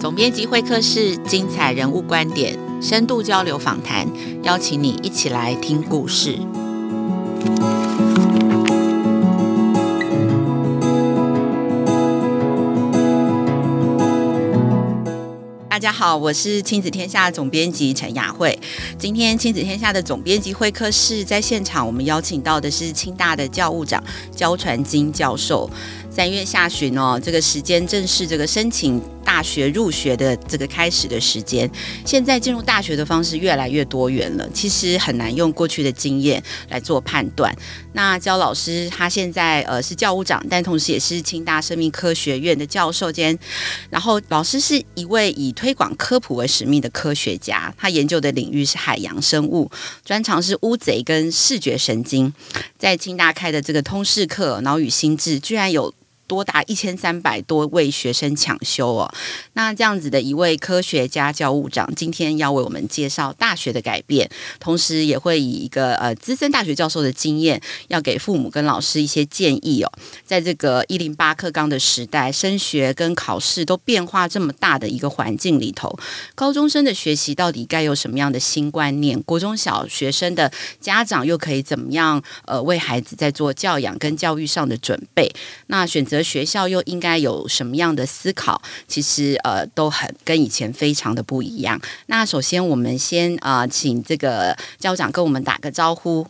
总编辑会客室，精彩人物观点，深度交流访谈，邀请你一起来听故事。大家好，我是亲子天下总编辑陈雅慧。今天亲子天下的总编辑会客室在现场，我们邀请到的是清大的教务长焦传金教授。三月下旬哦，这个时间正是这个申请大学入学的这个开始的时间。现在进入大学的方式越来越多元了，其实很难用过去的经验来做判断。那焦老师他现在呃是教务长，但同时也是清大生命科学院的教授兼，然后老师是一位以推广科普为使命的科学家，他研究的领域是海洋生物，专长是乌贼跟视觉神经。在清大开的这个通识课《脑与心智》，居然有。多达一千三百多位学生抢修哦，那这样子的一位科学家教务长，今天要为我们介绍大学的改变，同时也会以一个呃资深大学教授的经验，要给父母跟老师一些建议哦。在这个一零八课纲的时代，升学跟考试都变化这么大的一个环境里头，高中生的学习到底该有什么样的新观念？国中小学生的家长又可以怎么样呃为孩子在做教养跟教育上的准备？那选择。学校又应该有什么样的思考？其实呃都很跟以前非常的不一样。那首先我们先呃请这个校长跟我们打个招呼。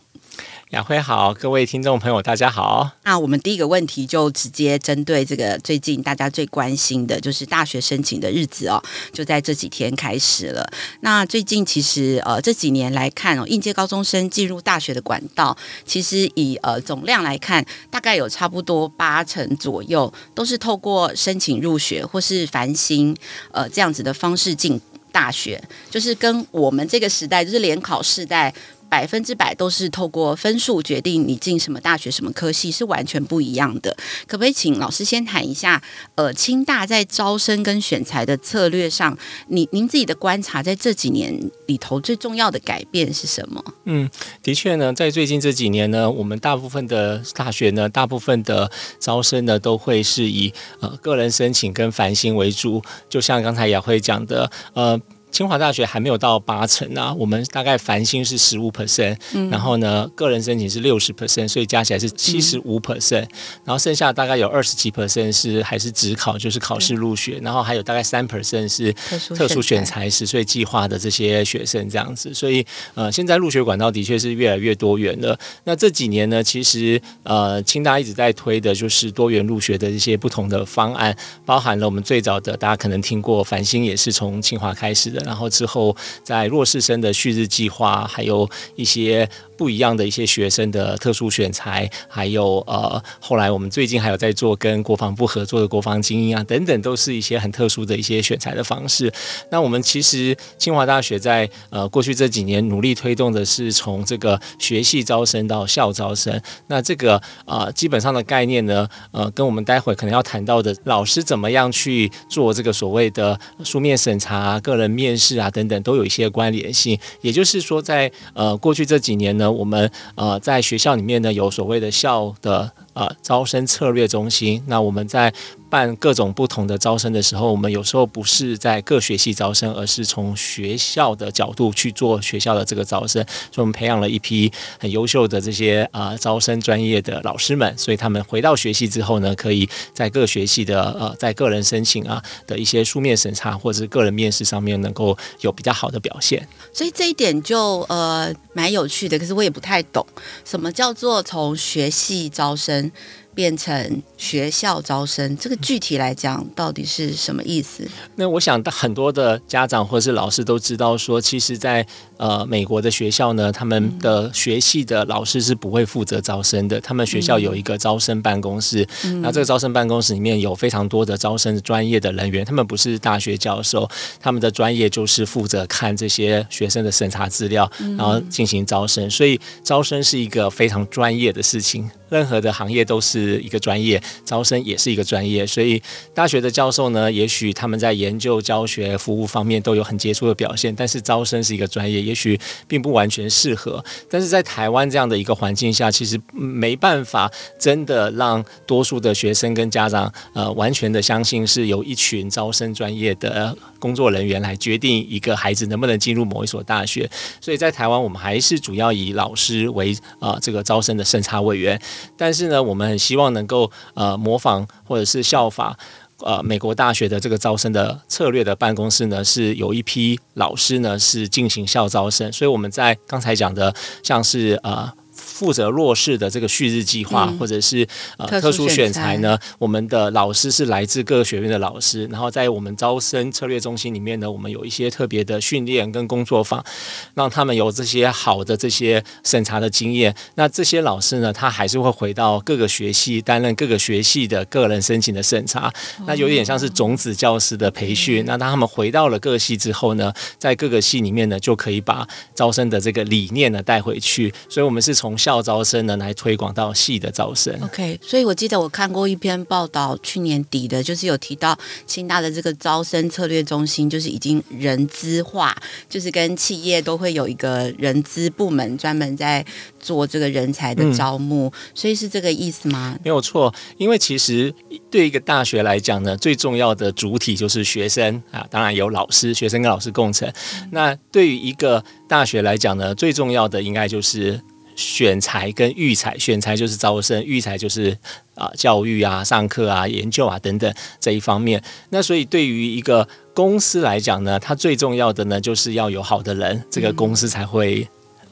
雅慧好，各位听众朋友大家好。那我们第一个问题就直接针对这个最近大家最关心的，就是大学申请的日子哦，就在这几天开始了。那最近其实呃这几年来看哦，应届高中生进入大学的管道，其实以呃总量来看，大概有差不多八成左右都是透过申请入学或是繁星呃这样子的方式进大学，就是跟我们这个时代就是联考时代。百分之百都是透过分数决定你进什么大学、什么科系，是完全不一样的。可不可以请老师先谈一下？呃，清大在招生跟选才的策略上，你您自己的观察，在这几年里头最重要的改变是什么？嗯，的确呢，在最近这几年呢，我们大部分的大学呢，大部分的招生呢，都会是以呃个人申请跟繁星为主。就像刚才雅慧讲的，呃。清华大学还没有到八成啊，我们大概繁星是十五 percent，然后呢，个人申请是六十 percent，所以加起来是七十五 percent，然后剩下大概有二十几 percent 是还是只考，就是考试入学，然后还有大概三 percent 是特殊选才十岁计划的这些学生这样子，所以呃，现在入学管道的确是越来越多元了。那这几年呢，其实呃，清大一直在推的就是多元入学的一些不同的方案，包含了我们最早的大家可能听过繁星，也是从清华开始的。然后之后，在弱势生的旭日计划，还有一些。不一样的一些学生的特殊选材，还有呃，后来我们最近还有在做跟国防部合作的国防精英啊，等等，都是一些很特殊的一些选材的方式。那我们其实清华大学在呃过去这几年努力推动的是从这个学系招生到校招生。那这个呃基本上的概念呢，呃，跟我们待会可能要谈到的老师怎么样去做这个所谓的书面审查、个人面试啊等等，都有一些关联性。也就是说，在呃过去这几年呢。我们呃在学校里面呢，有所谓的校的呃招生策略中心，那我们在。办各种不同的招生的时候，我们有时候不是在各学系招生，而是从学校的角度去做学校的这个招生。所以，我们培养了一批很优秀的这些啊、呃、招生专业的老师们，所以他们回到学系之后呢，可以在各学系的呃在个人申请啊的一些书面审查或者是个人面试上面，能够有比较好的表现。所以这一点就呃蛮有趣的，可是我也不太懂，什么叫做从学系招生？变成学校招生，这个具体来讲到底是什么意思？那我想很多的家长或是老师都知道说，其实在呃美国的学校呢，他们的学系的老师是不会负责招生的，他们学校有一个招生办公室，嗯、那这个招生办公室里面有非常多的招生专业的人员，他们不是大学教授，他们的专业就是负责看这些学生的审查资料，然后进行招生，所以招生是一个非常专业的事情。任何的行业都是一个专业，招生也是一个专业，所以大学的教授呢，也许他们在研究、教学、服务方面都有很杰出的表现，但是招生是一个专业，也许并不完全适合。但是在台湾这样的一个环境下，其实没办法真的让多数的学生跟家长呃完全的相信是由一群招生专业的工作人员来决定一个孩子能不能进入某一所大学。所以在台湾，我们还是主要以老师为啊、呃、这个招生的审查委员。但是呢，我们很希望能够呃模仿或者是效法。呃，美国大学的这个招生的策略的办公室呢，是有一批老师呢是进行校招生，所以我们在刚才讲的，像是呃。负责弱势的这个旭日计划，或者是呃特殊选材呢，我们的老师是来自各个学院的老师，然后在我们招生策略中心里面呢，我们有一些特别的训练跟工作坊，让他们有这些好的这些审查的经验。那这些老师呢，他还是会回到各个学系担任各个学系的个人申请的审查，那有点像是种子教师的培训。那当他们回到了各系之后呢，在各个系里面呢，就可以把招生的这个理念呢带回去。所以，我们是从校校招生呢，来推广到系的招生。OK，所以我记得我看过一篇报道，去年底的，就是有提到清大的这个招生策略中心，就是已经人资化，就是跟企业都会有一个人资部门专门在做这个人才的招募，嗯、所以是这个意思吗？没有错，因为其实对一个大学来讲呢，最重要的主体就是学生啊，当然有老师，学生跟老师共成。嗯、那对于一个大学来讲呢，最重要的应该就是。选材跟育才，选材就是招生，育才就是啊、呃、教育啊、上课啊、研究啊等等这一方面。那所以对于一个公司来讲呢，它最重要的呢，就是要有好的人，这个公司才会。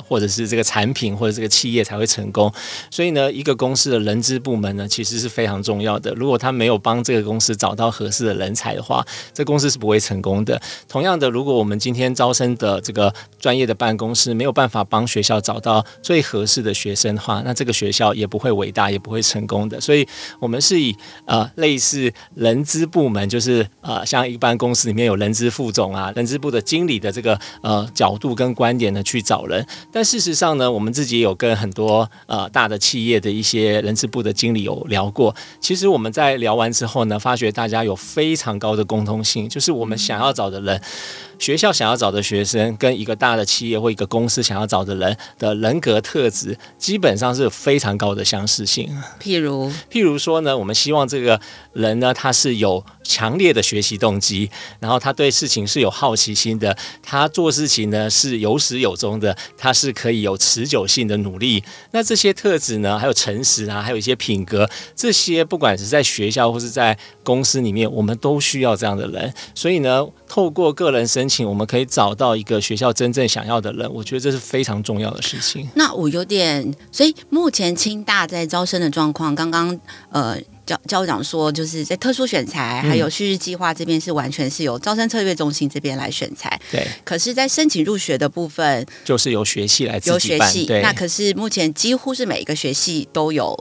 或者是这个产品或者这个企业才会成功，所以呢，一个公司的人资部门呢，其实是非常重要的。如果他没有帮这个公司找到合适的人才的话，这公司是不会成功的。同样的，如果我们今天招生的这个专业的办公室没有办法帮学校找到最合适的学生的话，那这个学校也不会伟大，也不会成功的。所以，我们是以呃类似人资部门，就是呃像一般公司里面有人资副总啊、人资部的经理的这个呃角度跟观点呢去找人。但事实上呢，我们自己有跟很多呃大的企业的一些人事部的经理有聊过。其实我们在聊完之后呢，发觉大家有非常高的共通性，就是我们想要找的人。学校想要找的学生，跟一个大的企业或一个公司想要找的人的人格特质，基本上是有非常高的相似性。譬如，譬如说呢，我们希望这个人呢，他是有强烈的学习动机，然后他对事情是有好奇心的，他做事情呢是有始有终的，他是可以有持久性的努力。那这些特质呢，还有诚实啊，还有一些品格，这些不管是在学校或是在公司里面，我们都需要这样的人。所以呢，透过个人申请，我们可以找到一个学校真正想要的人，我觉得这是非常重要的事情。那我有点，所以目前清大在招生的状况，刚刚呃教教务长说，就是在特殊选材还有旭日计划这边是完全是由招生策略中心这边来选材。对。可是，在申请入学的部分，就是由学系来自己。由学系。对。那可是目前几乎是每一个学系都有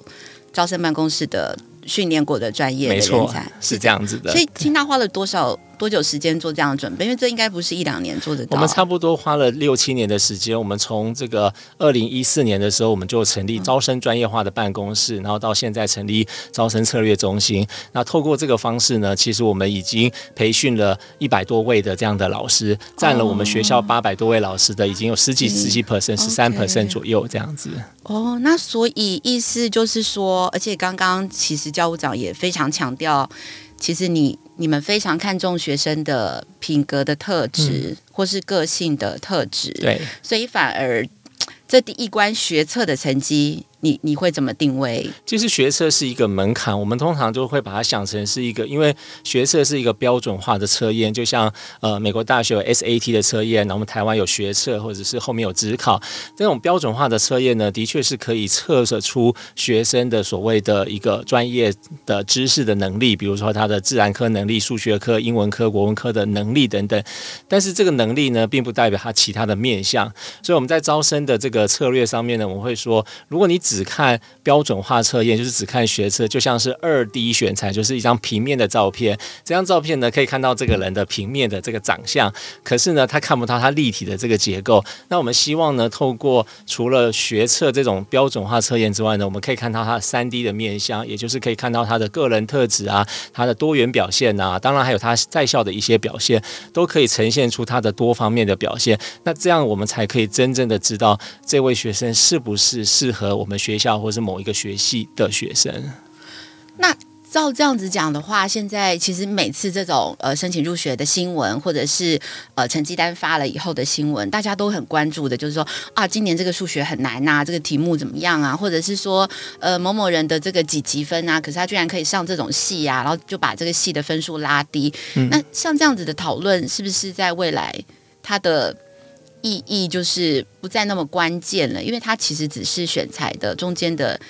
招生办公室的训练过的专业的人才，是这样子的。所以清大花了多少？多久时间做这样的准备？因为这应该不是一两年做得到。我们差不多花了六七年的时间。我们从这个二零一四年的时候，我们就成立招生专业化的办公室，然后到现在成立招生策略中心。那透过这个方式呢，其实我们已经培训了一百多位的这样的老师，占了我们学校八百多位老师的已经有十几、十几 percent、十三 percent 左右这样子。哦，那所以意思就是说，而且刚刚其实教务长也非常强调。其实你你们非常看重学生的品格的特质，嗯、或是个性的特质，对，所以反而 这第一关学测的成绩。你你会怎么定位？其实学测是一个门槛，我们通常就会把它想成是一个，因为学测是一个标准化的测验，就像呃美国大学有 SAT 的测验，然后我们台湾有学测，或者是后面有指考这种标准化的测验呢，的确是可以测测出学生的所谓的一个专业的知识的能力，比如说他的自然科能力、数学科、英文科、国文科的能力等等。但是这个能力呢，并不代表他其他的面向，所以我们在招生的这个策略上面呢，我们会说，如果你只看标准化测验，就是只看学测，就像是二 D 选材，就是一张平面的照片。这张照片呢，可以看到这个人的平面的这个长相，可是呢，他看不到他立体的这个结构。那我们希望呢，透过除了学测这种标准化测验之外呢，我们可以看到他三 D 的面相，也就是可以看到他的个人特质啊，他的多元表现啊，当然还有他在校的一些表现，都可以呈现出他的多方面的表现。那这样我们才可以真正的知道这位学生是不是适合我们学校或是某一个学系的学生。那。照这样子讲的话，现在其实每次这种呃申请入学的新闻，或者是呃成绩单发了以后的新闻，大家都很关注的，就是说啊，今年这个数学很难呐、这个题目怎么样啊？或者是说呃某某人的这个几级分啊，可是他居然可以上这种系啊，然后就把这个系的分数拉低。那像这样子的讨论，是不是在未来他的意义就是不再那么关键了？因为它其实只是选材的中间的。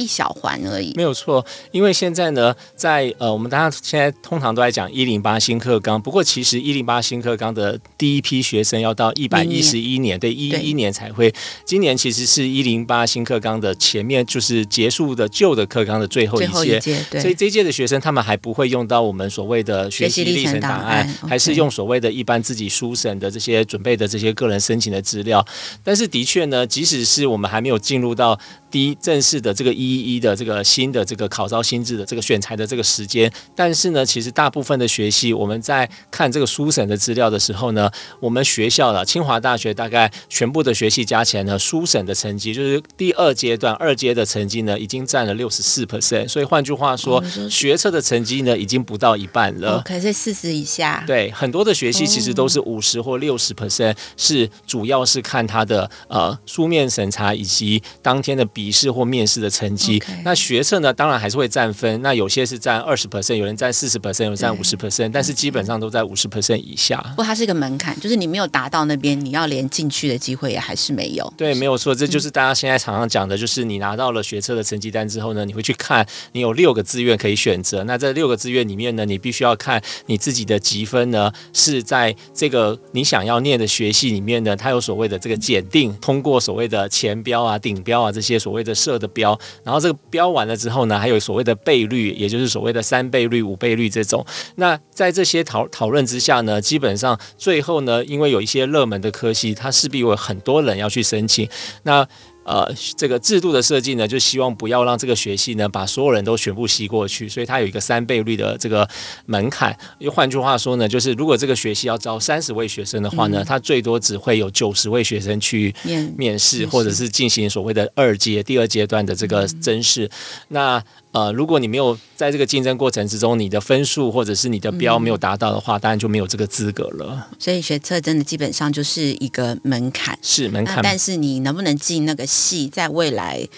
一小环而已，没有错。因为现在呢，在呃，我们大家现在通常都在讲一零八新课纲，不过其实一零八新课纲的第一批学生要到一百一十一年，对，一一年才会。今年其实是一零八新课纲的前面，就是结束的旧的课纲的最后一届，所以这届的学生他们还不会用到我们所谓的学习历程档案，还是用所谓的一般自己书审的这些准备的这些个人申请的资料。但是的确呢，即使是我们还没有进入到第一正式的这个一一一的这个新的这个考招新制的这个选材的这个时间，但是呢，其实大部分的学系我们在看这个书审的资料的时候呢，我们学校的清华大学大概全部的学系加起来呢，书审的成绩就是第二阶段二阶的成绩呢，已经占了六十四 percent。所以换句话说，学测的成绩呢，已经不到一半了。可是四十以下。对，很多的学系其实都是五十或六十 percent，是主要是看他的呃书面审查以及当天的。笔试或面试的成绩.那学测呢？当然还是会占分。那有些是占二十 percent，有人占四十 percent，有人占五十 percent，但是基本上都在五十 percent 以下。不过它是一个门槛，就是你没有达到那边，你要连进去的机会也还是没有。对，没有错，这就是大家现在常常讲的，就是你拿到了学测的成绩单之后呢，你会去看你有六个志愿可以选择。那这六个志愿里面呢，你必须要看你自己的积分呢，是在这个你想要念的学系里面呢，它有所谓的这个检定，通过所谓的前标啊、顶标啊这些所。所谓的设的标，然后这个标完了之后呢，还有所谓的倍率，也就是所谓的三倍率、五倍率这种。那在这些讨讨论之下呢，基本上最后呢，因为有一些热门的科系，它势必有很多人要去申请。那呃，这个制度的设计呢，就希望不要让这个学系呢把所有人都全部吸过去，所以它有一个三倍率的这个门槛。又换句话说呢，就是如果这个学系要招三十位学生的话呢，它最多只会有九十位学生去面试，或者是进行所谓的二阶第二阶段的这个甄试。那呃，如果你没有在这个竞争过程之中，你的分数或者是你的标没有达到的话，嗯、当然就没有这个资格了。所以学测真的基本上就是一个门槛，是门槛。但是你能不能进那个系，在未来。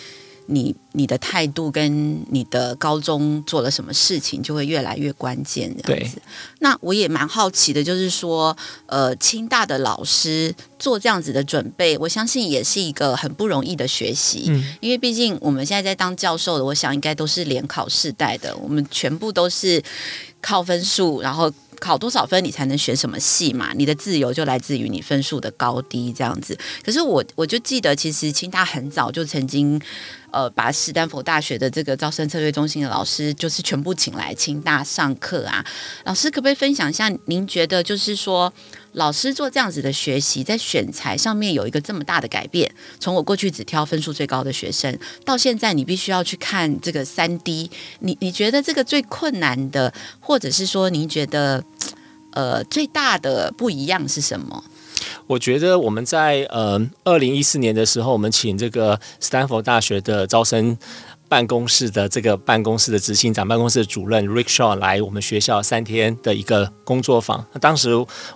你你的态度跟你的高中做了什么事情，就会越来越关键。这样子，那我也蛮好奇的，就是说，呃，清大的老师做这样子的准备，我相信也是一个很不容易的学习。嗯，因为毕竟我们现在在当教授的，我想应该都是联考世代的，我们全部都是靠分数，然后。考多少分你才能选什么系嘛？你的自由就来自于你分数的高低这样子。可是我我就记得，其实清大很早就曾经，呃，把斯坦福大学的这个招生策略中心的老师，就是全部请来清大上课啊。老师可不可以分享一下，您觉得就是说，老师做这样子的学习，在选材上面有一个这么大的改变。从我过去只挑分数最高的学生，到现在你必须要去看这个三 D。你你觉得这个最困难的，或者是说您觉得呃最大的不一样是什么？我觉得我们在呃二零一四年的时候，我们请这个斯坦福大学的招生。办公室的这个办公室的执行长，办公室的主任 Rick Shaw 来我们学校三天的一个工作坊。那当时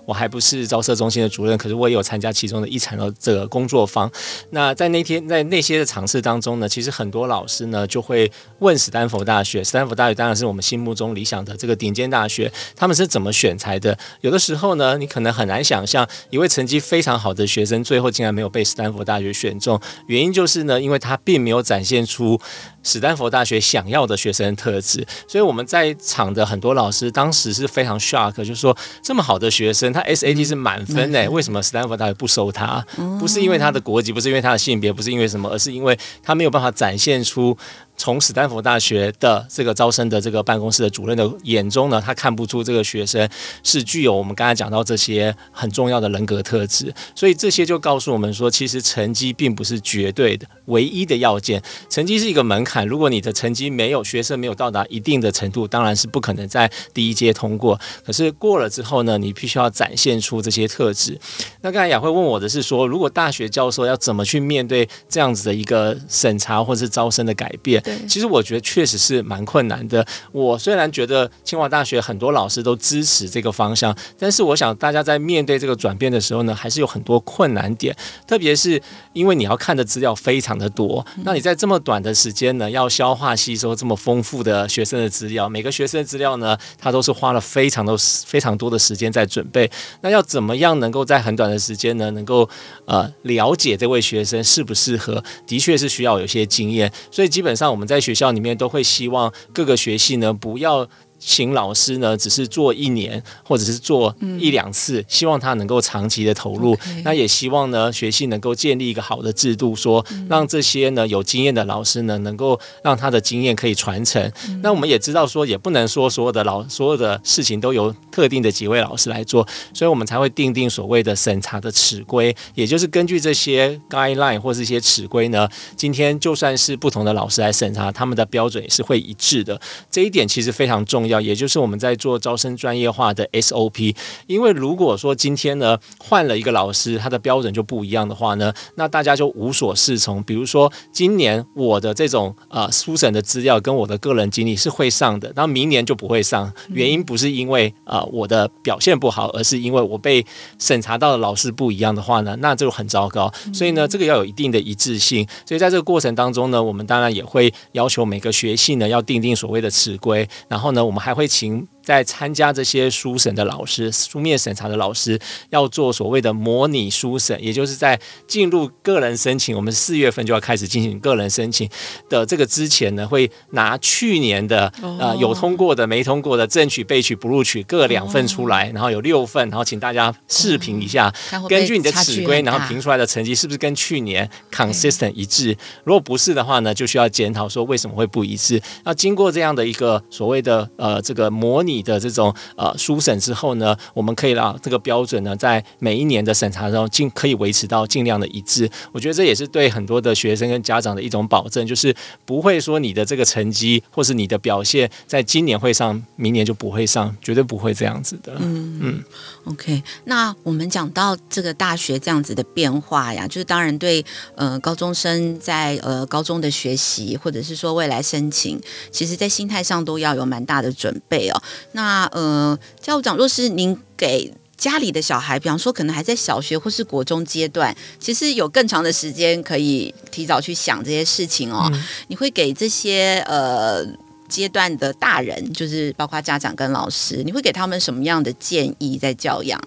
我还不是招生中心的主任，可是我也有参加其中的一场的这个工作坊。那在那天在那些的尝试当中呢，其实很多老师呢就会问史丹佛大学，史丹佛大学当然是我们心目中理想的这个顶尖大学，他们是怎么选材的？有的时候呢，你可能很难想象一位成绩非常好的学生，最后竟然没有被史丹佛大学选中，原因就是呢，因为他并没有展现出。史丹佛大学想要的学生特质。所以我们在场的很多老师当时是非常 shock，就是说这么好的学生，他 SAT 是满分诶，为什么史丹佛大学不收他？不是因为他的国籍，不是因为他的性别，不是因为什么，而是因为他没有办法展现出。从史丹佛大学的这个招生的这个办公室的主任的眼中呢，他看不出这个学生是具有我们刚才讲到这些很重要的人格特质，所以这些就告诉我们说，其实成绩并不是绝对的唯一的要件，成绩是一个门槛。如果你的成绩没有学生没有到达一定的程度，当然是不可能在第一阶通过。可是过了之后呢，你必须要展现出这些特质。那刚才雅慧问我的是说，如果大学教授要怎么去面对这样子的一个审查或者是招生的改变？其实我觉得确实是蛮困难的。我虽然觉得清华大学很多老师都支持这个方向，但是我想大家在面对这个转变的时候呢，还是有很多困难点。特别是因为你要看的资料非常的多，那你在这么短的时间呢，要消化吸收这么丰富的学生的资料，每个学生的资料呢，他都是花了非常多非常多的时间在准备。那要怎么样能够在很短的时间呢，能够呃了解这位学生适不适合，的确是需要有些经验。所以基本上我我们。在学校里面都会希望各个学系呢，不要。请老师呢，只是做一年或者是做一两次，希望他能够长期的投入。那也希望呢，学系能够建立一个好的制度，说让这些呢有经验的老师呢，能够让他的经验可以传承。嗯。那我们也知道说，也不能说所有的老所有的事情都由特定的几位老师来做，所以我们才会定定所谓的审查的尺规，也就是根据这些 guideline 或是一些尺规呢，今天就算是不同的老师来审查，他们的标准也是会一致的。这一点其实非常重要。要，也就是我们在做招生专业化的 SOP，因为如果说今天呢换了一个老师，他的标准就不一样的话呢，那大家就无所适从。比如说今年我的这种呃书审的资料跟我的个人经历是会上的，那明年就不会上。原因不是因为呃我的表现不好，而是因为我被审查到的老师不一样的话呢，那就很糟糕。所以呢，这个要有一定的一致性。所以在这个过程当中呢，我们当然也会要求每个学系呢要定定所谓的尺规，然后呢，我们。我还会请。在参加这些书审的老师、书面审查的老师，要做所谓的模拟书审，也就是在进入个人申请，我们四月份就要开始进行个人申请的这个之前呢，会拿去年的呃有通过的、没通过的正取、被取、不录取各两份出来，然后有六份，然后请大家视频一下，根据你的尺规，然后评出来的成绩是不是跟去年 consistent 一致？如果不是的话呢，就需要检讨说为什么会不一致。那经过这样的一个所谓的呃这个模拟。的这种呃书审之后呢，我们可以让这个标准呢，在每一年的审查中尽可以维持到尽量的一致。我觉得这也是对很多的学生跟家长的一种保证，就是不会说你的这个成绩或是你的表现，在今年会上，明年就不会上，绝对不会这样子的。嗯嗯。OK，那我们讲到这个大学这样子的变化呀，就是当然对呃高中生在呃高中的学习，或者是说未来申请，其实在心态上都要有蛮大的准备哦。那呃，教务长，若是您给家里的小孩，比方说可能还在小学或是国中阶段，其实有更长的时间可以提早去想这些事情哦。嗯、你会给这些呃阶段的大人，就是包括家长跟老师，你会给他们什么样的建议在教养？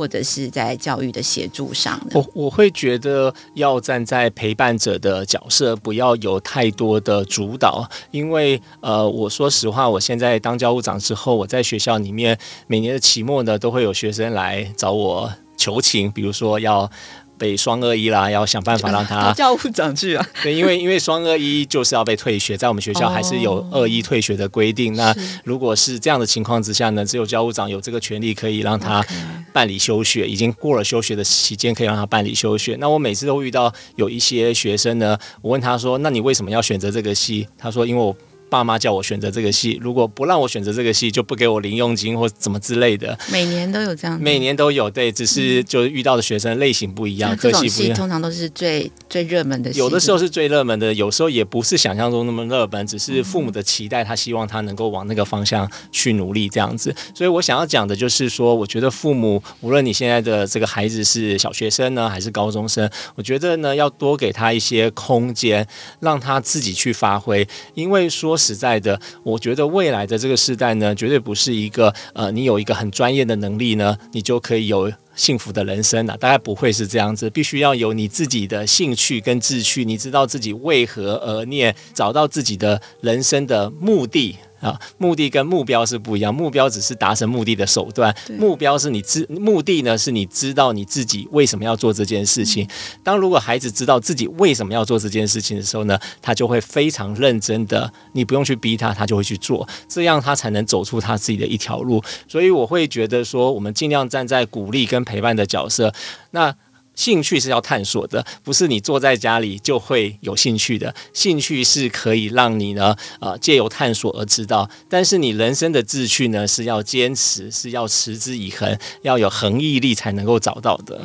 或者是在教育的协助上，我我会觉得要站在陪伴者的角色，不要有太多的主导，因为呃，我说实话，我现在当教务长之后，我在学校里面每年的期末呢，都会有学生来找我求情，比如说要。被双二一啦，要想办法让他 教务长去啊。对，因为因为双二一就是要被退学，在我们学校还是有二一退学的规定。那如果是这样的情况之下呢，只有教务长有这个权利可以让他办理休学，已经过了休学的期间，可以让他办理休学。那我每次都遇到有一些学生呢，我问他说：“那你为什么要选择这个系？”他说：“因为我。”爸妈叫我选择这个系，如果不让我选择这个系，就不给我零用金或怎么之类的。每年都有这样，每年都有，对，只是就遇到的学生类型不一样，科系不一样。通常都是最最热门的，有的时候是最热门的，有时候也不是想象中那么热门，只是父母的期待，他希望他能够往那个方向去努力这样子。所以我想要讲的就是说，我觉得父母无论你现在的这个孩子是小学生呢，还是高中生，我觉得呢要多给他一些空间，让他自己去发挥，因为说实在的。我觉得未来的这个时代呢，绝对不是一个呃，你有一个很专业的能力呢，你就可以有。幸福的人生了，大概不会是这样子。必须要有你自己的兴趣跟志趣，你知道自己为何而念，找到自己的人生的目的。啊，目的跟目标是不一样，目标只是达成目的的手段，目标是你知目的呢，是你知道你自己为什么要做这件事情。当如果孩子知道自己为什么要做这件事情的时候呢，他就会非常认真的，你不用去逼他，他就会去做，这样他才能走出他自己的一条路。所以我会觉得说，我们尽量站在鼓励跟陪伴的角色，那。兴趣是要探索的，不是你坐在家里就会有兴趣的。兴趣是可以让你呢，呃，借由探索而知道。但是你人生的志趣呢，是要坚持，是要持之以恒，要有恒毅力才能够找到的。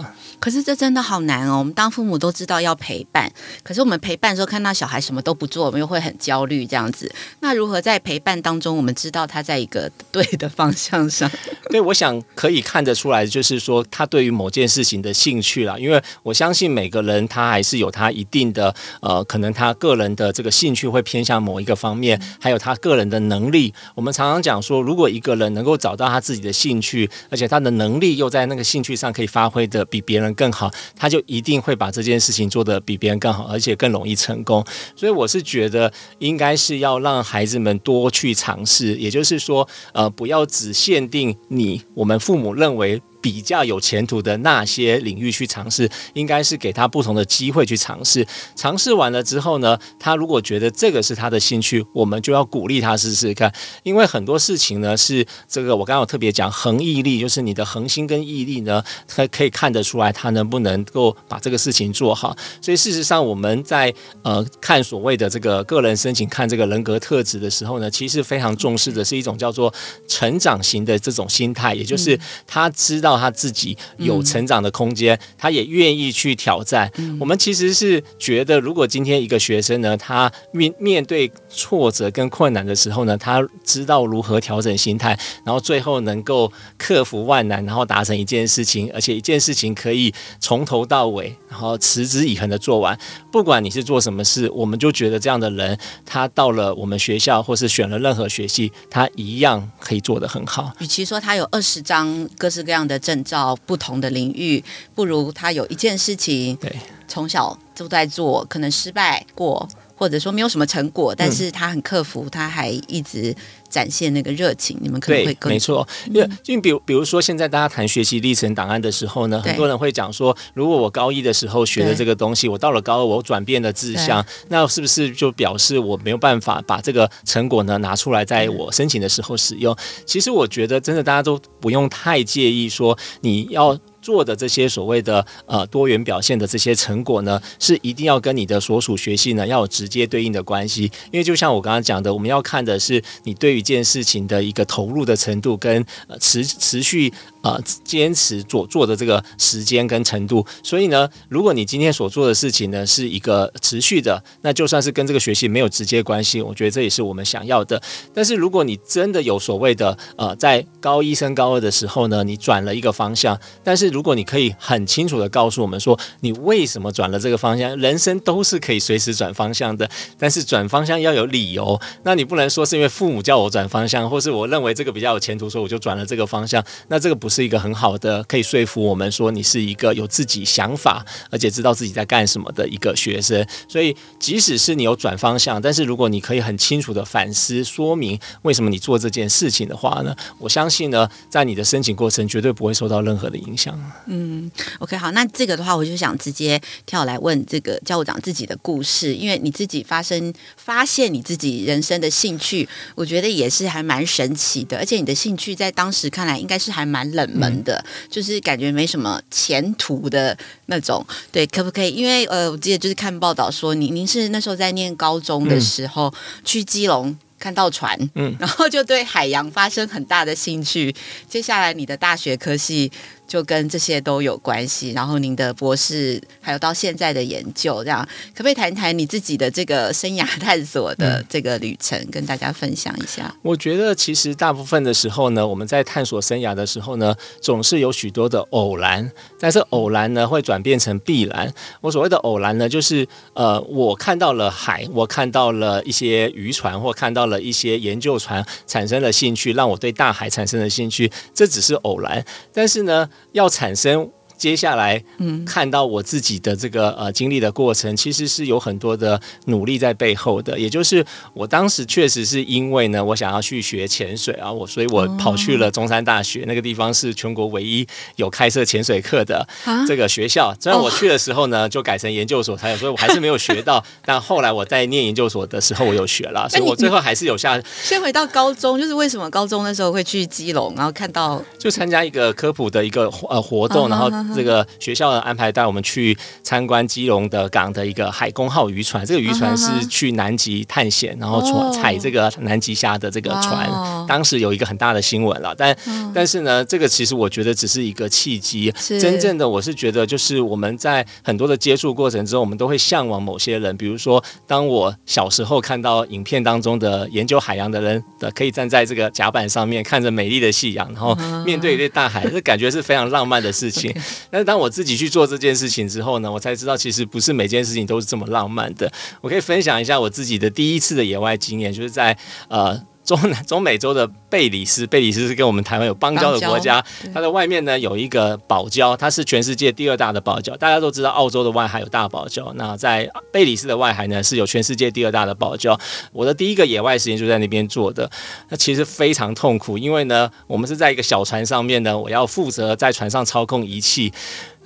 可是这真的好难哦。我们当父母都知道要陪伴，可是我们陪伴的时候看到小孩什么都不做，我们又会很焦虑这样子。那如何在陪伴当中，我们知道他在一个对的方向上？对，我想可以看得出来，就是说他对于某件事情的兴趣啦。因为我相信每个人他还是有他一定的呃，可能他个人的这个兴趣会偏向某一个方面，还有他个人的能力。我们常常讲说，如果一个人能够找到他自己的兴趣，而且他的能力又在那个兴趣上可以发挥的比别人更好，他就一定会把这件事情做得比别人更好，而且更容易成功。所以我是觉得，应该是要让孩子们多去尝试，也就是说，呃，不要只限定你我们父母认为。比较有前途的那些领域去尝试，应该是给他不同的机会去尝试。尝试完了之后呢，他如果觉得这个是他的兴趣，我们就要鼓励他试试看。因为很多事情呢，是这个我刚刚有特别讲恒毅力，就是你的恒心跟毅力呢，他可以看得出来他能不能够把这个事情做好。所以事实上，我们在呃看所谓的这个个人申请看这个人格特质的时候呢，其实非常重视的是一种叫做成长型的这种心态，也就是他知道。他自己有成长的空间，他也愿意去挑战。我们其实是觉得，如果今天一个学生呢，他面面对挫折跟困难的时候呢，他知道如何调整心态，然后最后能够克服万难，然后达成一件事情，而且一件事情可以从头到尾，然后持之以恒的做完。不管你是做什么事，我们就觉得这样的人，他到了我们学校或是选了任何学系，他一样可以做得很好。与其说他有二十张各式各样的证照，不同的领域，不如他有一件事情，对，从小都在做，可能失败过，或者说没有什么成果，但是他很克服，他还一直。展现那个热情，你们可能会更，没错。因为，因为比如，比如说，现在大家谈学习历程档案的时候呢，很多人会讲说，如果我高一的时候学的这个东西，我到了高二我转变了志向，那是不是就表示我没有办法把这个成果呢拿出来，在我申请的时候使用？其实我觉得，真的大家都不用太介意说你要做的这些所谓的呃多元表现的这些成果呢，是一定要跟你的所属学系呢要有直接对应的关系。因为就像我刚刚讲的，我们要看的是你对于一件事情的一个投入的程度跟呃持持续啊坚持所做的这个时间跟程度，所以呢，如果你今天所做的事情呢是一个持续的，那就算是跟这个学习没有直接关系，我觉得这也是我们想要的。但是如果你真的有所谓的呃在高一升高二的时候呢，你转了一个方向，但是如果你可以很清楚的告诉我们说你为什么转了这个方向，人生都是可以随时转方向的，但是转方向要有理由，那你不能说是因为父母叫我。转方向，或是我认为这个比较有前途，所以我就转了这个方向。那这个不是是一个很好的可以说服我们说你是一个有自己想法，而且知道自己在干什么的一个学生。所以，即使是你有转方向，但是如果你可以很清楚的反思说明为什么你做这件事情的话呢，我相信呢，在你的申请过程绝对不会受到任何的影响。嗯，OK，好，那这个的话，我就想直接跳来问这个教务长自己的故事，因为你自己发生发现你自己人生的兴趣，我觉得。也是还蛮神奇的，而且你的兴趣在当时看来应该是还蛮冷门的，嗯、就是感觉没什么前途的那种。对，可不可以？因为呃，我记得就是看报道说，您您是那时候在念高中的时候、嗯、去基隆看到船，嗯，然后就对海洋发生很大的兴趣。接下来你的大学科系。就跟这些都有关系，然后您的博士还有到现在的研究，这样可不可以谈谈你自己的这个生涯探索的这个旅程，嗯、跟大家分享一下？我觉得其实大部分的时候呢，我们在探索生涯的时候呢，总是有许多的偶然，但是偶然呢会转变成必然。我所谓的偶然呢，就是呃，我看到了海，我看到了一些渔船，或看到了一些研究船，产生了兴趣，让我对大海产生了兴趣，这只是偶然。但是呢。要产生。接下来，嗯，看到我自己的这个呃经历的过程，其实是有很多的努力在背后的。也就是我当时确实是因为呢，我想要去学潜水啊，我所以我跑去了中山大学，那个地方是全国唯一有开设潜水课的这个学校。虽然我去的时候呢，就改成研究所才有，所以我还是没有学到。但后来我在念研究所的时候，我有学了，所以我最后还是有下。先回到高中，就是为什么高中那时候会去基隆，然后看到就参加一个科普的一个呃活动，然后这个学校。安排带我们去参观基隆的港的一个海工号渔船，这个渔船是去南极探险，然后采这个南极虾的这个船，当时有一个很大的新闻了。但但是呢，这个其实我觉得只是一个契机，真正的我是觉得就是我们在很多的接触过程之后，我们都会向往某些人，比如说当我小时候看到影片当中的研究海洋的人的，可以站在这个甲板上面看着美丽的夕阳，然后面对一对大海，这感觉是非常浪漫的事情。但是当我自己去做这件事情之后呢，我才知道其实不是每件事情都是这么浪漫的。我可以分享一下我自己的第一次的野外经验，就是在呃。中南中美洲的贝里斯，贝里斯是跟我们台湾有邦交的国家。它的外面呢有一个堡礁，它是全世界第二大的堡礁。大家都知道澳洲的外海有大堡礁，那在贝里斯的外海呢是有全世界第二大的堡礁。我的第一个野外实验就在那边做的，那其实非常痛苦，因为呢我们是在一个小船上面呢，我要负责在船上操控仪器。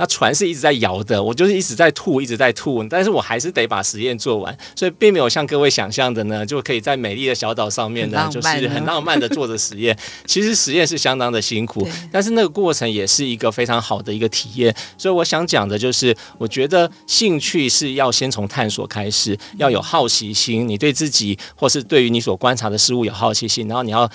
那船是一直在摇的，我就是一直在吐，一直在吐，但是我还是得把实验做完，所以并没有像各位想象的呢，就可以在美丽的小岛上面呢，就是很浪漫的做着 实验。其实实验是相当的辛苦，但是那个过程也是一个非常好的一个体验。所以我想讲的就是，我觉得兴趣是要先从探索开始，要有好奇心，你对自己或是对于你所观察的事物有好奇心，然后你要。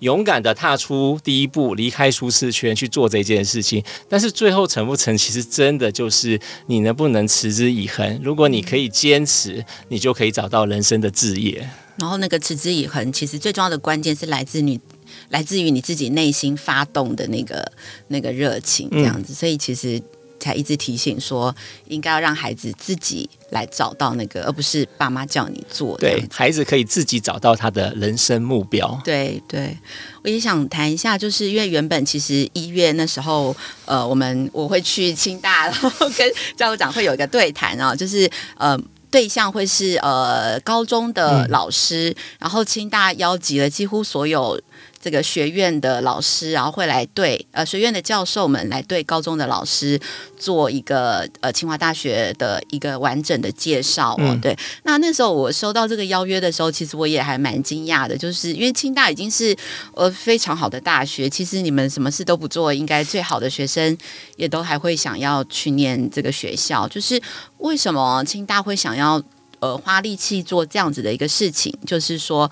勇敢的踏出第一步，离开舒适圈去做这件事情，但是最后成不成，其实真的就是你能不能持之以恒。如果你可以坚持，你就可以找到人生的志业。然后那个持之以恒，其实最重要的关键是来自你，来自于你自己内心发动的那个那个热情，这样子。嗯、所以其实。才一直提醒说，应该要让孩子自己来找到那个，而不是爸妈叫你做。对，孩子可以自己找到他的人生目标。对对，我也想谈一下，就是因为原本其实一月那时候，呃，我们我会去清大，然后跟教务长会有一个对谈啊，就是呃，对象会是呃高中的老师，嗯、然后清大邀集了几乎所有。这个学院的老师，然后会来对呃学院的教授们来对高中的老师做一个呃清华大学的一个完整的介绍哦。嗯、对，那那时候我收到这个邀约的时候，其实我也还蛮惊讶的，就是因为清大已经是呃非常好的大学，其实你们什么事都不做，应该最好的学生也都还会想要去念这个学校。就是为什么清大会想要呃花力气做这样子的一个事情？就是说。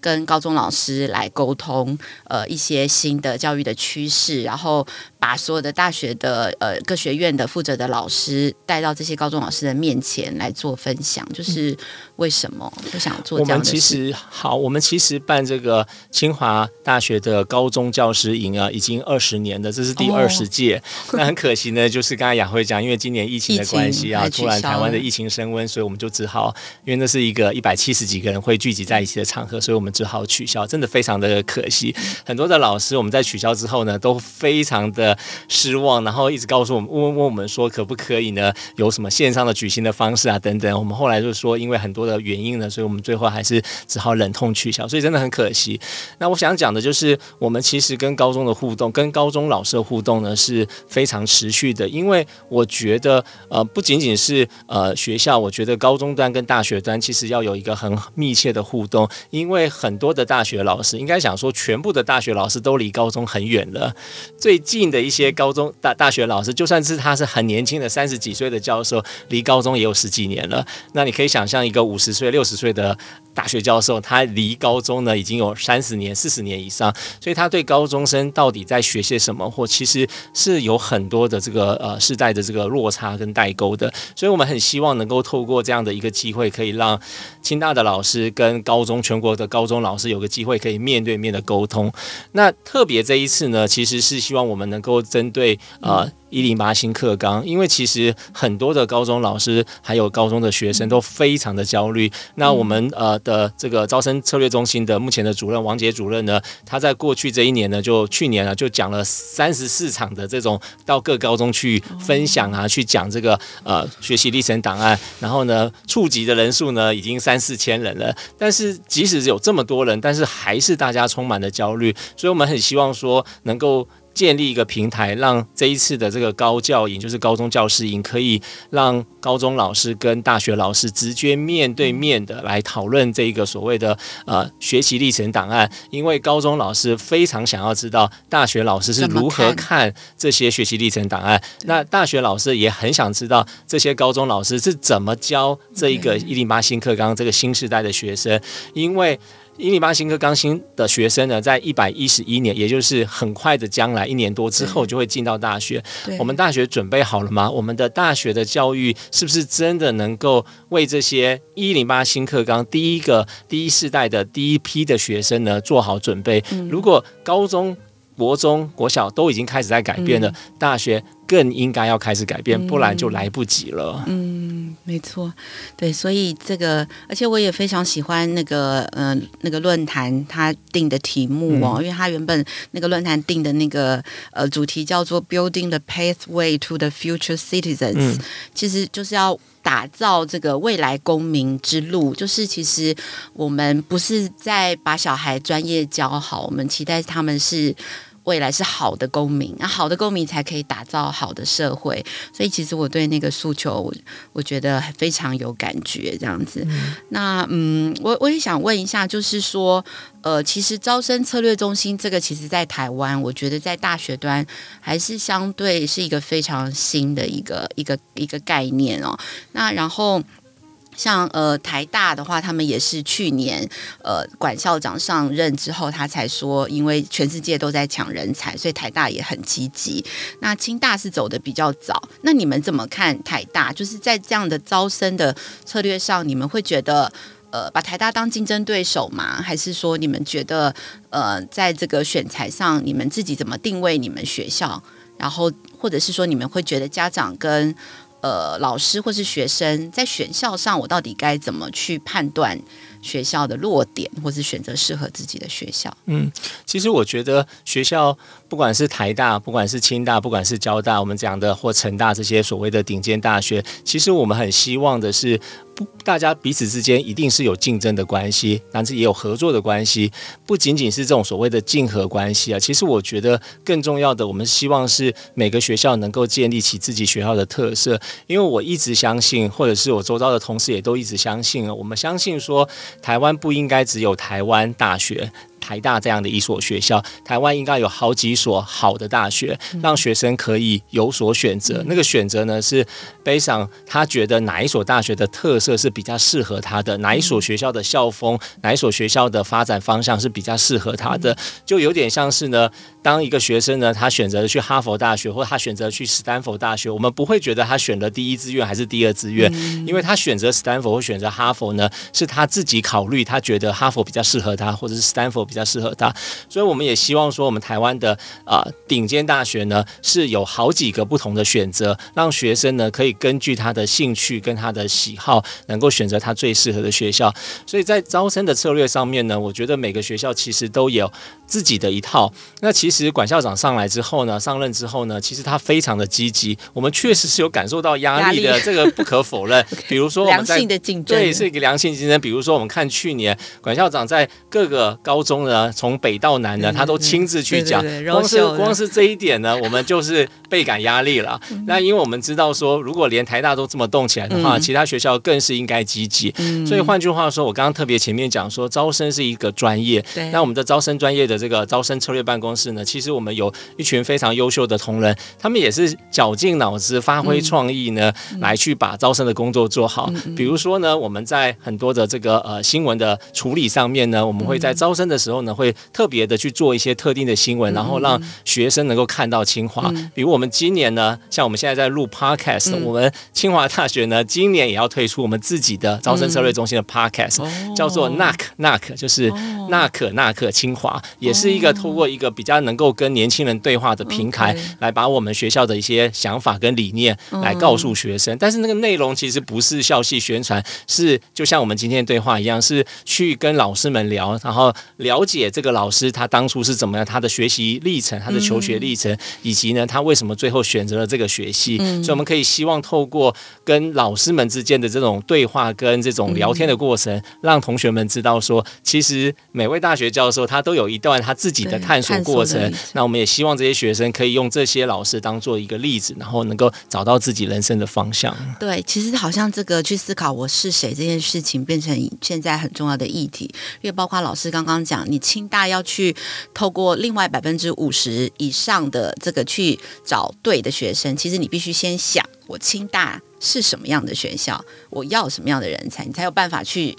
跟高中老师来沟通，呃，一些新的教育的趋势，然后把所有的大学的呃各学院的负责的老师带到这些高中老师的面前来做分享，就是为什么不想做这样的事？我们其实好，我们其实办这个清华大学的高中教师营啊，已经二十年了，这是第二十届。哦、那很可惜呢，就是刚才雅慧讲，因为今年疫情的关系啊，突然台湾的疫情升温，所以我们就只好，因为那是一个一百七十几个人会聚集在一起的场合，所以我们。只好取消，真的非常的可惜。很多的老师，我们在取消之后呢，都非常的失望，然后一直告诉我们，问问我们说，可不可以呢？有什么线上的举行的方式啊？等等。我们后来就说，因为很多的原因呢，所以我们最后还是只好忍痛取消。所以真的很可惜。那我想讲的就是，我们其实跟高中的互动，跟高中老师的互动呢，是非常持续的。因为我觉得，呃，不仅仅是呃学校，我觉得高中端跟大学端其实要有一个很密切的互动，因为。很多的大学老师应该想说，全部的大学老师都离高中很远了。最近的的一些高中大大学老师，就算是他是很年轻的三十几岁的教授，离高中也有十几年了。那你可以想象，一个五十岁、六十岁的大学教授，他离高中呢已经有三十年、四十年以上，所以他对高中生到底在学些什么，或其实是有很多的这个呃世代的这个落差跟代沟的。所以我们很希望能够透过这样的一个机会，可以让清大的老师跟高中全国的高中老师有个机会可以面对面的沟通。那特别这一次呢，其实是希望我们能够针对呃。一零八新课纲，因为其实很多的高中老师还有高中的学生都非常的焦虑。那我们呃的这个招生策略中心的目前的主任王杰主任呢，他在过去这一年呢，就去年呢就讲了三十四场的这种到各高中去分享啊，去讲这个呃学习历程档案，然后呢触及的人数呢已经三四千人了。但是即使有这么多人，但是还是大家充满了焦虑，所以我们很希望说能够。建立一个平台，让这一次的这个高教营，就是高中教师营，可以让高中老师跟大学老师直接面对面的来讨论这一个所谓的呃学习历程档案。因为高中老师非常想要知道大学老师是如何看这些学习历程档案，那大学老师也很想知道这些高中老师是怎么教这一个一零八新课纲这个新时代的学生，因为。一零八新课纲新的学生呢，在一百一十一年，也就是很快的将来一年多之后，就会进到大学。我们大学准备好了吗？我们的大学的教育是不是真的能够为这些一零八新课纲第一个第一世代的第一批的学生呢做好准备？如果高中、国中、国小都已经开始在改变了，大学。更应该要开始改变，不然就来不及了。嗯，嗯，没错，对，所以这个，而且我也非常喜欢那个，嗯、呃，那个论坛他定的题目哦，嗯、因为他原本那个论坛定的那个呃主题叫做 “Building the Pathway to the Future Citizens”，嗯、其实就是要打造这个未来公民之路。就是其实我们不是在把小孩专业教好，我们期待他们是。未来是好的公民，那好的公民才可以打造好的社会。所以，其实我对那个诉求，我我觉得非常有感觉。这样子，嗯那嗯，我我也想问一下，就是说，呃，其实招生策略中心这个，其实在台湾，我觉得在大学端还是相对是一个非常新的一个一个一个概念哦。那然后。像呃台大的话，他们也是去年呃管校长上任之后，他才说，因为全世界都在抢人才，所以台大也很积极。那清大是走的比较早，那你们怎么看台大？就是在这样的招生的策略上，你们会觉得呃把台大当竞争对手吗？还是说你们觉得呃在这个选材上，你们自己怎么定位你们学校？然后或者是说你们会觉得家长跟呃，老师或是学生在选校上，我到底该怎么去判断学校的落点，或是选择适合自己的学校？嗯，其实我觉得学校不管是台大，不管是清大，不管是交大，我们讲的或成大这些所谓的顶尖大学，其实我们很希望的是。大家彼此之间一定是有竞争的关系，但是也有合作的关系，不仅仅是这种所谓的竞合关系啊。其实我觉得更重要的，我们希望是每个学校能够建立起自己学校的特色。因为我一直相信，或者是我周遭的同事也都一直相信啊，我们相信说，台湾不应该只有台湾大学。台大这样的一所学校，台湾应该有好几所好的大学，让学生可以有所选择。那个选择呢，是背上他觉得哪一所大学的特色是比较适合他的，哪一所学校的校风，哪一所学校的发展方向是比较适合他的，就有点像是呢。当一个学生呢，他选择去哈佛大学，或者他选择去斯坦福大学，我们不会觉得他选了第一志愿还是第二志愿，嗯、因为他选择斯坦福或选择哈佛呢，是他自己考虑，他觉得哈佛比较适合他，或者是斯坦福比较适合他。所以我们也希望说，我们台湾的啊、呃、顶尖大学呢，是有好几个不同的选择，让学生呢可以根据他的兴趣跟他的喜好，能够选择他最适合的学校。所以在招生的策略上面呢，我觉得每个学校其实都有自己的一套。那其实。管校长上来之后呢，上任之后呢，其实他非常的积极，我们确实是有感受到压力的，力这个不可否认。比如说我们在，良性的竞争，对，是一个良性竞争。比如说我们看去年管校长在各个高中呢，从北到南呢，他都亲自去讲，光是光是这一点呢，我们就是倍感压力了。那因为我们知道说，如果连台大都这么动起来的话，其他学校更是应该积极。所以换句话说，我刚刚特别前面讲说，招生是一个专业，那我们的招生专业的这个招生策略办公室呢，其实我们有一群非常优秀的同仁，他们也是绞尽脑汁、发挥创意呢，嗯、来去把招生的工作做好。嗯、比如说呢，我们在很多的这个呃新闻的处理上面呢，我们会在招生的时时候呢，会特别的去做一些特定的新闻，然后让学生能够看到清华。比如我们今年呢，像我们现在在录 Podcast，我们清华大学呢，今年也要推出我们自己的招生策略中心的 Podcast，叫做 Knock Knock，就是纳可纳可清华，也是一个透过一个比较能够跟年轻人对话的平台，来把我们学校的一些想法跟理念来告诉学生。但是那个内容其实不是校系宣传，是就像我们今天的对话一样，是去跟老师们聊，然后了解这个老师他当初是怎么样，他的学习历程，他的求学历程，以及呢他为什么最后选择了这个学系。所以我们可以希望透过跟老师们之间的这种对话跟这种聊天的过程，让同学们知道说，其实每位大学教授他都有一段他自己的探索过程。那我们也希望这些学生可以用这些老师当做一个例子，然后能够找到自己人生的方向。对，其实好像这个去思考我是谁这件事情，变成现在很重要的议题。因为包括老师刚刚讲，你清大要去透过另外百分之五十以上的这个去找对的学生，其实你必须先想，我清大是什么样的学校，我要什么样的人才，你才有办法去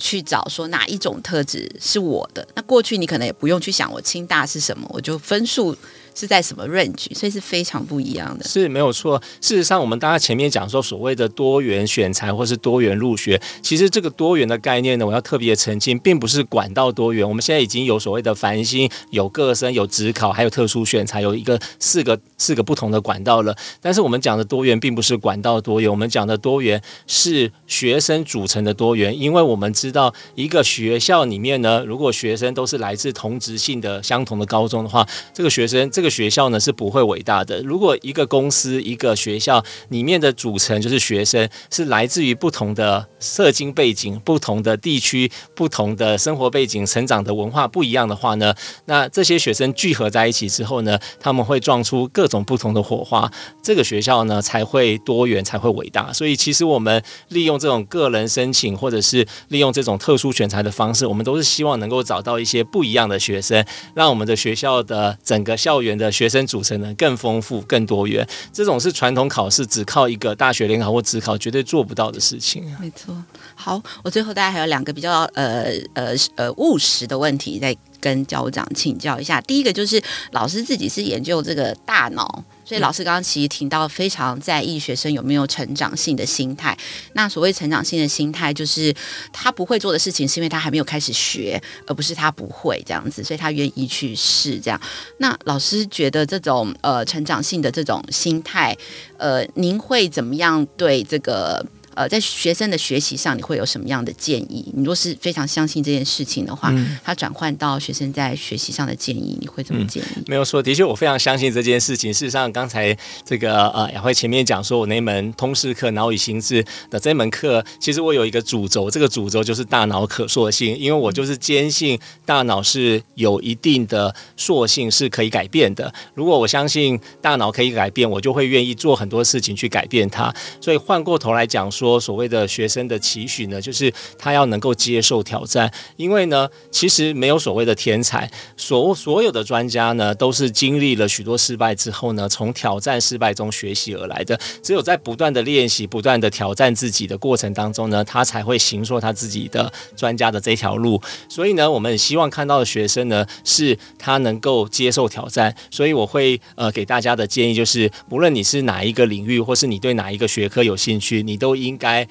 去找说哪一种特质是我的。那过去你可能也不用去想我清大是什么，我就分数。是在什么 range，所以是非常不一样的。是没有错。事实上，我们大家前面讲说所谓的多元选才或是多元入学，其实这个多元的概念呢，我要特别澄清，并不是管道多元。我们现在已经有所谓的繁星、有各生、有职考，还有特殊选才，有一个四个四个不同的管道了。但是我们讲的多元，并不是管道多元，我们讲的多元是学生组成的多元。因为我们知道，一个学校里面呢，如果学生都是来自同质性的相同的高中的话，这个学生这个学校呢是不会伟大的。如果一个公司、一个学校里面的组成就是学生是来自于不同的社经背景、不同的地区、不同的生活背景、成长的文化不一样的话呢，那这些学生聚合在一起之后呢，他们会撞出各种不同的火花，这个学校呢才会多元，才会伟大。所以其实我们利用这种个人申请，或者是利用这种特殊选材的方式，我们都是希望能够找到一些不一样的学生，让我们的学校的整个校园。的学生组成呢更丰富、更多元，这种是传统考试只靠一个大学联考或职考绝对做不到的事情。没错。好，我最后大家还有两个比较呃呃呃务实的问题，在跟教务长请教一下。第一个就是老师自己是研究这个大脑。所以老师刚刚其实提到非常在意学生有没有成长性的心态。那所谓成长性的心态，就是他不会做的事情，是因为他还没有开始学，而不是他不会这样子，所以他愿意去试这样。那老师觉得这种呃成长性的这种心态，呃，您会怎么样对这个？呃，在学生的学习上，你会有什么样的建议？你若是非常相信这件事情的话，嗯、他转换到学生在学习上的建议，你会怎么建议？嗯、没有说，的确，我非常相信这件事情。事实上，刚才这个呃雅慧前面讲说，我那门通识课《脑与心智》的这门课，其实我有一个主轴，这个主轴就是大脑可塑性，因为我就是坚信大脑是有一定的塑性，是可以改变的。如果我相信大脑可以改变，我就会愿意做很多事情去改变它。所以换过头来讲说。说所谓的学生的期许呢，就是他要能够接受挑战，因为呢，其实没有所谓的天才，所所有的专家呢，都是经历了许多失败之后呢，从挑战失败中学习而来的。只有在不断的练习、不断的挑战自己的过程当中呢，他才会行说他自己的专家的这条路。所以呢，我们希望看到的学生呢，是他能够接受挑战。所以我会呃给大家的建议就是，无论你是哪一个领域，或是你对哪一个学科有兴趣，你都应应该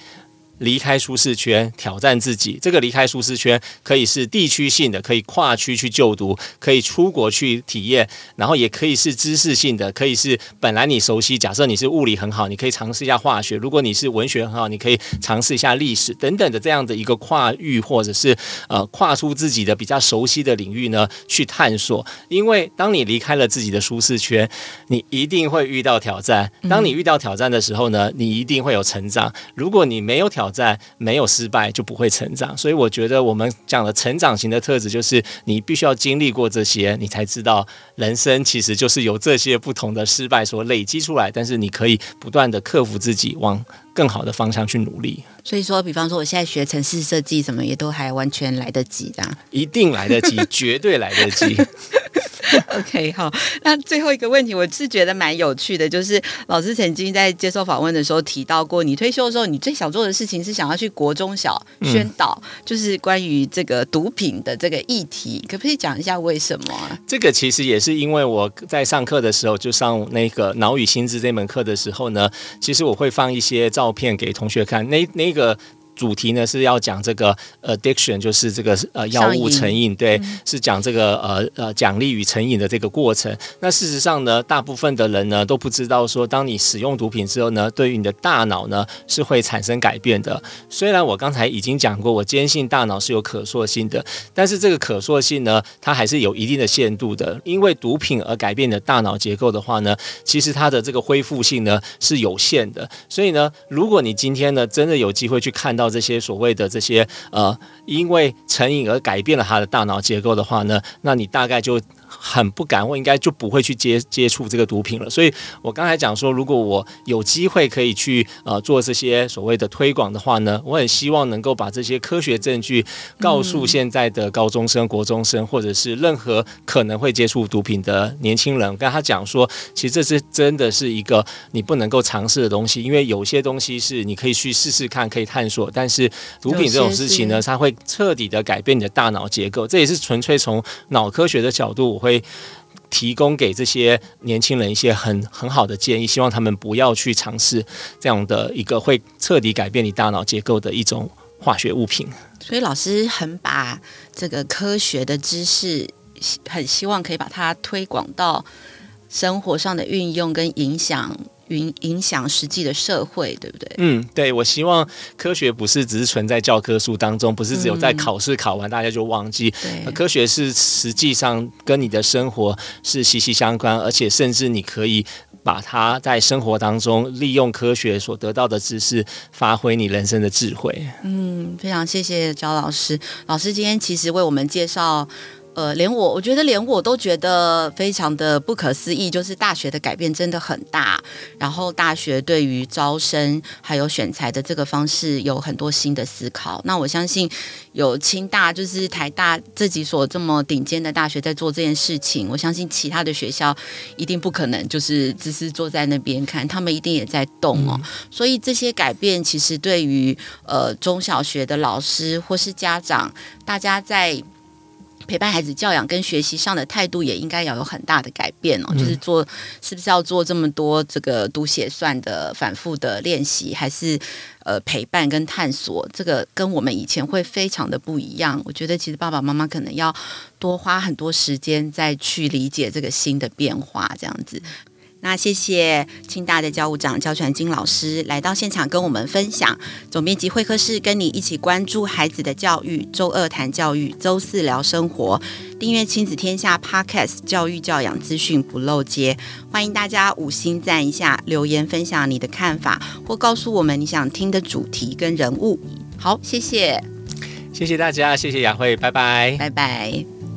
离开舒适圈，挑战自己。这个离开舒适圈可以是地区性的，可以跨区去就读，可以出国去体验，然后也可以是知识性的，可以是本来你熟悉。假设你是物理很好，你可以尝试一下化学；如果你是文学很好，你可以尝试一下历史等等的这样的一个跨域，或者是呃跨出自己的比较熟悉的领域呢，去探索。因为当你离开了自己的舒适圈，你一定会遇到挑战。当你遇到挑战的时候呢，你一定会有成长。如果你没有挑，在没有失败就不会成长，所以我觉得我们讲的成长型的特质，就是你必须要经历过这些，你才知道人生其实就是由这些不同的失败所累积出来。但是你可以不断的克服自己，往更好的方向去努力。所以说，比方说我现在学城市设计，什么也都还完全来得及，这样一定来得及，绝对来得及。OK，好，那最后一个问题，我是觉得蛮有趣的，就是老师曾经在接受访问的时候提到过，你退休的时候，你最想做的事情是想要去国中小宣导，嗯、就是关于这个毒品的这个议题，可不可以讲一下为什么啊？这个其实也是因为我在上课的时候，就上那个脑与心智这门课的时候呢，其实我会放一些照片给同学看，那那个。主题呢是要讲这个 addiction，就是这个呃药物成瘾，对，嗯、是讲这个呃呃奖励与成瘾的这个过程。那事实上呢，大部分的人呢都不知道说，当你使用毒品之后呢，对于你的大脑呢是会产生改变的。虽然我刚才已经讲过，我坚信大脑是有可塑性的，但是这个可塑性呢，它还是有一定的限度的。因为毒品而改变你的大脑结构的话呢，其实它的这个恢复性呢是有限的。所以呢，如果你今天呢真的有机会去看到。这些所谓的这些呃，因为成瘾而改变了他的大脑结构的话呢，那你大概就。很不敢，我应该就不会去接接触这个毒品了。所以我刚才讲说，如果我有机会可以去呃做这些所谓的推广的话呢，我很希望能够把这些科学证据告诉现在的高中生、国中生，或者是任何可能会接触毒品的年轻人，跟他讲说，其实这是真的是一个你不能够尝试的东西，因为有些东西是你可以去试试看，可以探索，但是毒品这种事情呢，它会彻底的改变你的大脑结构，这也是纯粹从脑科学的角度，我会。提供给这些年轻人一些很很好的建议，希望他们不要去尝试这样的一个会彻底改变你大脑结构的一种化学物品。所以老师很把这个科学的知识，很希望可以把它推广到生活上的运用跟影响。影影响实际的社会，对不对？嗯，对，我希望科学不是只是存在教科书当中，不是只有在考试考完大家就忘记。对，科学是实际上跟你的生活是息息相关，而且甚至你可以把它在生活当中利用科学所得到的知识，发挥你人生的智慧。嗯，非常谢谢焦老师。老师今天其实为我们介绍。呃，连我，我觉得连我都觉得非常的不可思议，就是大学的改变真的很大。然后大学对于招生还有选材的这个方式有很多新的思考。那我相信有清大，就是台大这几所这么顶尖的大学在做这件事情，我相信其他的学校一定不可能就是只是坐在那边看，他们一定也在动哦。嗯、所以这些改变其实对于呃中小学的老师或是家长，大家在。陪伴孩子教养跟学习上的态度也应该要有很大的改变哦，嗯、就是做是不是要做这么多这个读写算的反复的练习，还是呃陪伴跟探索？这个跟我们以前会非常的不一样。我觉得其实爸爸妈妈可能要多花很多时间再去理解这个新的变化，这样子。那谢谢清大的教务长焦传金老师来到现场跟我们分享。总编辑会客室跟你一起关注孩子的教育，周二谈教育，周四聊生活。订阅亲子天下 Podcast，教育教养资讯不漏接。欢迎大家五星赞一下，留言分享你的看法，或告诉我们你想听的主题跟人物。好，谢谢，谢谢大家，谢谢雅慧，拜拜，拜拜。